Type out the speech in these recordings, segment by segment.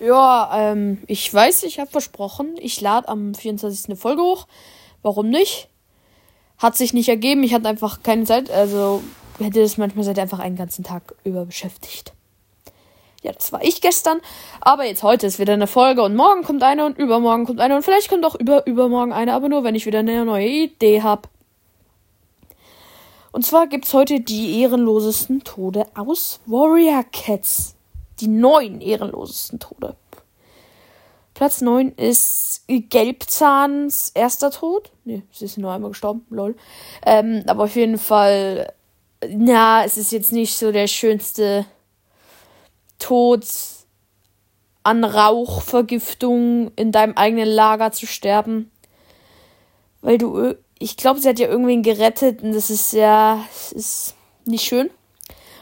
Ja, ähm, ich weiß, ich habe versprochen, ich lade am 24. eine Folge hoch. Warum nicht? Hat sich nicht ergeben, ich hatte einfach keine Zeit, also hätte es manchmal seit einfach einen ganzen Tag über beschäftigt. Ja, das war ich gestern, aber jetzt heute ist wieder eine Folge und morgen kommt eine und übermorgen kommt eine und vielleicht kommt auch über übermorgen eine, aber nur wenn ich wieder eine neue Idee habe. Und zwar gibt's heute die ehrenlosesten Tode aus Warrior Cats die neun ehrenlosesten Tode. Platz 9 ist Gelbzahns erster Tod. Ne, sie ist nur einmal gestorben, lol. Ähm, aber auf jeden Fall, na, es ist jetzt nicht so der schönste Tod an Rauchvergiftung in deinem eigenen Lager zu sterben. Weil du, ich glaube, sie hat ja irgendwen gerettet und das ist ja, das ist nicht schön.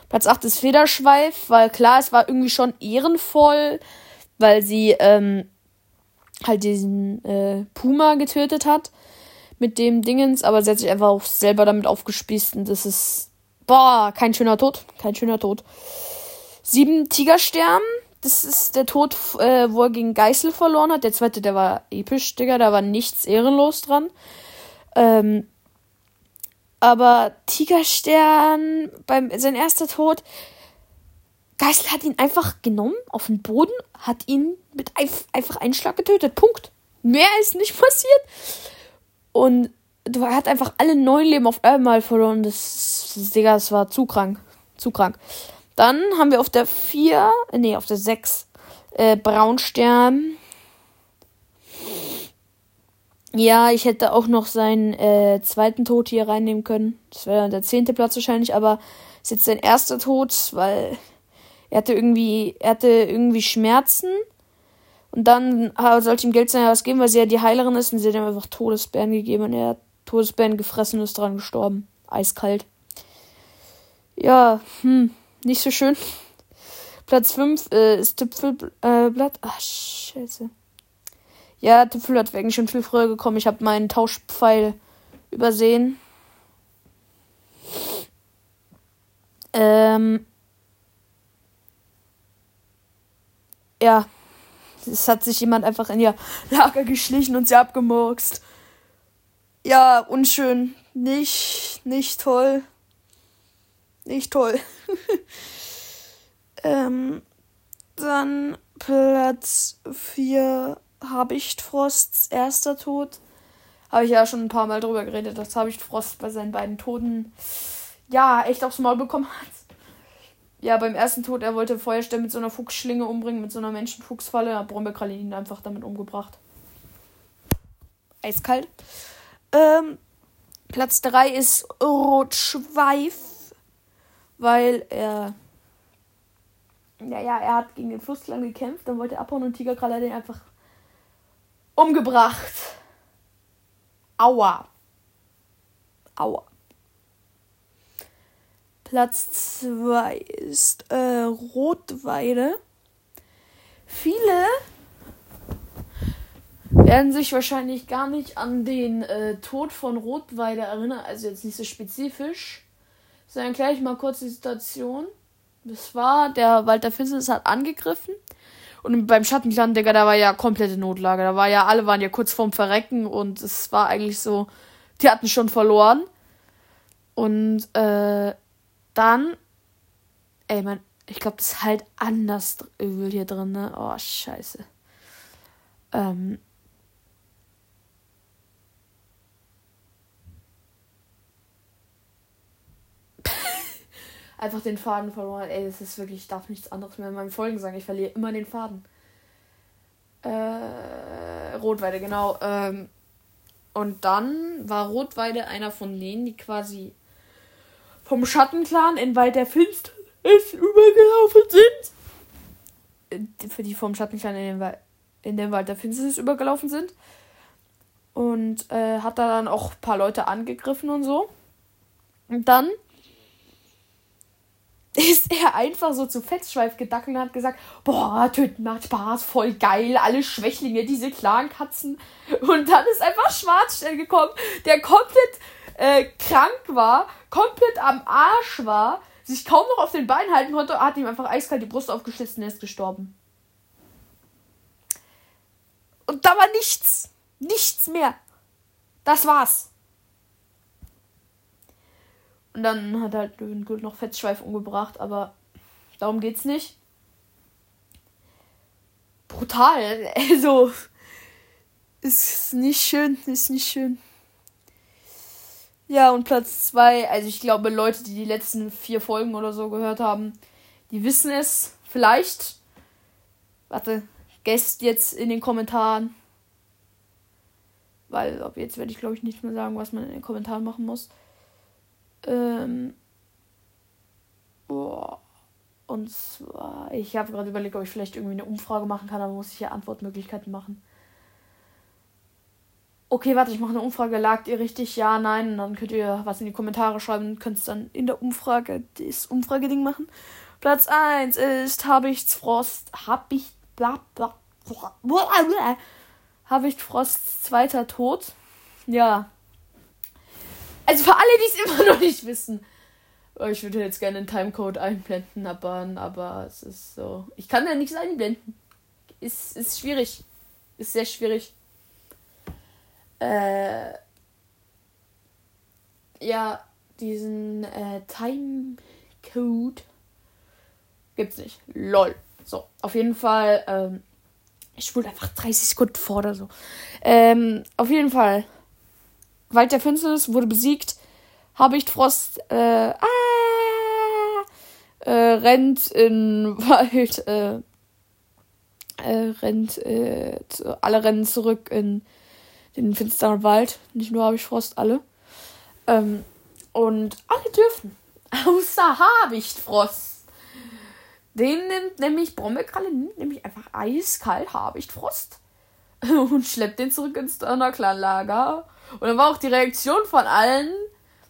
Platz 8 ist Federschweif, weil klar, es war irgendwie schon ehrenvoll, weil sie ähm, halt diesen äh, Puma getötet hat mit dem Dingens, aber sie hat sich einfach auch selber damit aufgespießt und das ist, boah, kein schöner Tod, kein schöner Tod. Sieben Tigerstern, das ist der Tod, äh, wo er gegen Geißel verloren hat. Der zweite, der war episch, Digga, da war nichts ehrenlos dran. Ähm, aber Tigerstern, beim sein erster Tod, Geißel hat ihn einfach genommen auf den Boden, hat ihn mit einfach einen Schlag getötet. Punkt. Mehr ist nicht passiert. Und er hat einfach alle neun Leben auf einmal verloren. Das, Digga, das war zu krank. Zu krank. Dann haben wir auf der 4, nee, auf der 6 äh, Braunstern. Ja, ich hätte auch noch seinen äh, zweiten Tod hier reinnehmen können. Das wäre der zehnte Platz wahrscheinlich, aber ist jetzt sein erster Tod, weil er hatte irgendwie, er hatte irgendwie Schmerzen. Und dann sollte ihm Geld sein, was geben, weil sie ja die Heilerin ist und sie hat ihm einfach Todesbären gegeben und er hat Todesbären gefressen und ist dran gestorben. Eiskalt. Ja, hm, nicht so schön. Platz 5 äh, ist Tüpfelblatt. Äh, Ach, scheiße. Ja, Tüpfel hat eigentlich schon viel früher gekommen. Ich habe meinen Tauschpfeil übersehen. Ähm. Ja. Es hat sich jemand einfach in ihr Lager geschlichen und sie abgemurkst. Ja, unschön. Nicht, nicht toll. Nicht toll. ähm, dann Platz 4 Habichtfrosts erster Tod. Habe ich ja schon ein paar Mal drüber geredet, dass Habichtfrost bei seinen beiden Toten ja echt aufs Maul bekommen hat. Ja, beim ersten Tod, er wollte Feuerstern mit so einer Fuchsschlinge umbringen, mit so einer Menschenfuchsfalle, hat Brombeerkralle ihn einfach damit umgebracht. Eiskalt. Ähm, Platz 3 ist Rotschweif, weil er. Ja, ja, er hat gegen den Flussklang gekämpft, dann wollte er abhauen und Tigerkralle den einfach umgebracht. Aua. Aua. Platz 2 ist äh, Rotweide. Viele werden sich wahrscheinlich gar nicht an den äh, Tod von Rotweide erinnern, also jetzt nicht so spezifisch, sondern gleich mal kurz die Situation. Das war, der Walter Finsternis hat angegriffen und beim Schattenclan, Digga, da war ja komplette Notlage. Da war ja, alle waren ja kurz vorm Verrecken und es war eigentlich so, die hatten schon verloren. Und äh, dann, ey, man, ich glaube, das ist halt anders hier drin, ne? Oh, scheiße. Ähm. Einfach den Faden verloren. Ey, das ist wirklich, ich darf nichts anderes mehr in meinen Folgen sagen. Ich verliere immer den Faden. Äh, Rotweide, genau. Ähm, und dann war Rotweide einer von denen, die quasi vom Schattenclan in Wald der Finsternis übergelaufen sind. Äh, für die vom Schattenclan in den, in den Wald der Finsternis übergelaufen sind. Und äh, hat da dann auch ein paar Leute angegriffen und so. Und dann ist er einfach so zu Fettschweif gedackelt und hat gesagt, boah, töten macht Spaß, voll geil, alle Schwächlinge, diese klaren Katzen. Und dann ist einfach Schwarzstell gekommen, der komplett äh, krank war, komplett am Arsch war, sich kaum noch auf den Beinen halten konnte, hat ihm einfach eiskalt die Brust aufgeschlitzt und er ist gestorben. da war nichts. Nichts mehr. Das war's. Und dann hat halt Löwengold noch Fettschweif umgebracht, aber darum geht's nicht. Brutal. Also. Ist nicht schön. Ist nicht schön. Ja, und Platz 2, also ich glaube, Leute, die die letzten vier Folgen oder so gehört haben, die wissen es vielleicht. Warte, Guest jetzt in den Kommentaren. Weil ab jetzt werde ich, glaube ich, nicht mehr sagen, was man in den Kommentaren machen muss. Ähm. Boah. Und zwar, ich habe gerade überlegt, ob ich vielleicht irgendwie eine Umfrage machen kann, aber muss ich ja Antwortmöglichkeiten machen. Okay, warte, ich mache eine Umfrage. Lagt ihr richtig? Ja, nein. Und dann könnt ihr was in die Kommentare schreiben. Könnt es dann in der Umfrage das Umfrageding machen. Platz 1 ist Habichtsfrost. Habicht. Bla, bla, bla, Habichtfrosts zweiter Tod. Ja. Also für alle, die es immer noch nicht wissen. Oh, ich würde jetzt gerne einen Timecode einblenden, aber, aber es ist so. Ich kann da nichts einblenden. Ist, ist schwierig. Ist sehr schwierig. Äh, ja, diesen äh, Timecode gibt's nicht. Lol. So, auf jeden Fall. Ähm, ich spule einfach 30 Sekunden vor oder so. Ähm, auf jeden Fall. Wald der Finsternis wurde besiegt. Habichtfrost äh, ah, äh, rennt in Wald, äh, äh, rennt, äh, zu, alle rennen zurück in den finsteren Wald. Nicht nur Habichtfrost, alle. Ähm, und alle dürfen. Außer Habichtfrost. Den nimmt nämlich Brombeerkralle, nimmt nämlich einfach eiskalt Habichtfrost und schleppt den zurück ins Donnerclan-Lager. Und dann war auch die Reaktion von allen,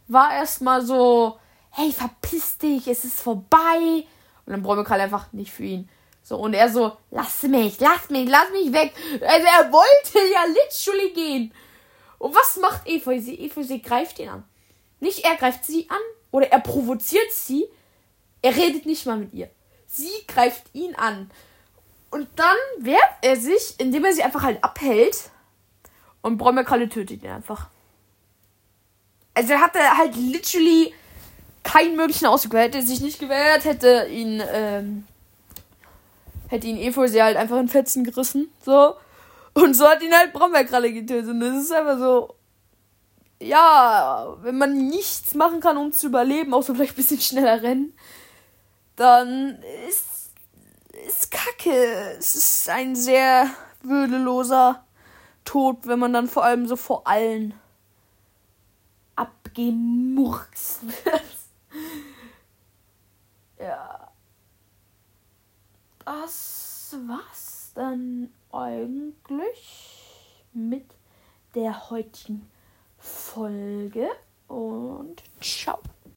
war erstmal so, hey, verpiss dich, es ist vorbei. Und dann Brombeerkralle einfach nicht für ihn. So, und er so, lass mich, lass mich, lass mich weg. Also er wollte ja literally gehen. Und was macht Efeu? Sie, Efeu, sie greift ihn an. Nicht er greift sie an oder er provoziert sie. Er redet nicht mal mit ihr. Sie greift ihn an. Und dann wehrt er sich, indem er sie einfach halt abhält. Und Bräumerkralle tötet ihn einfach. Also er hatte halt literally keinen möglichen Ausweg. Hätte er sich nicht gewehrt, hätte ihn, ähm, hätte ihn Efeu halt einfach in Fetzen gerissen. So. Und so hat ihn halt Brombeerkralle getötet. Und das ist einfach so. Ja, wenn man nichts machen kann, um zu überleben, außer vielleicht ein bisschen schneller rennen, dann ist, ist kacke. Es ist ein sehr würdeloser Tod, wenn man dann vor allem so vor allen abgemurkst wird. ja das war's dann eigentlich mit der heutigen Folge und ciao.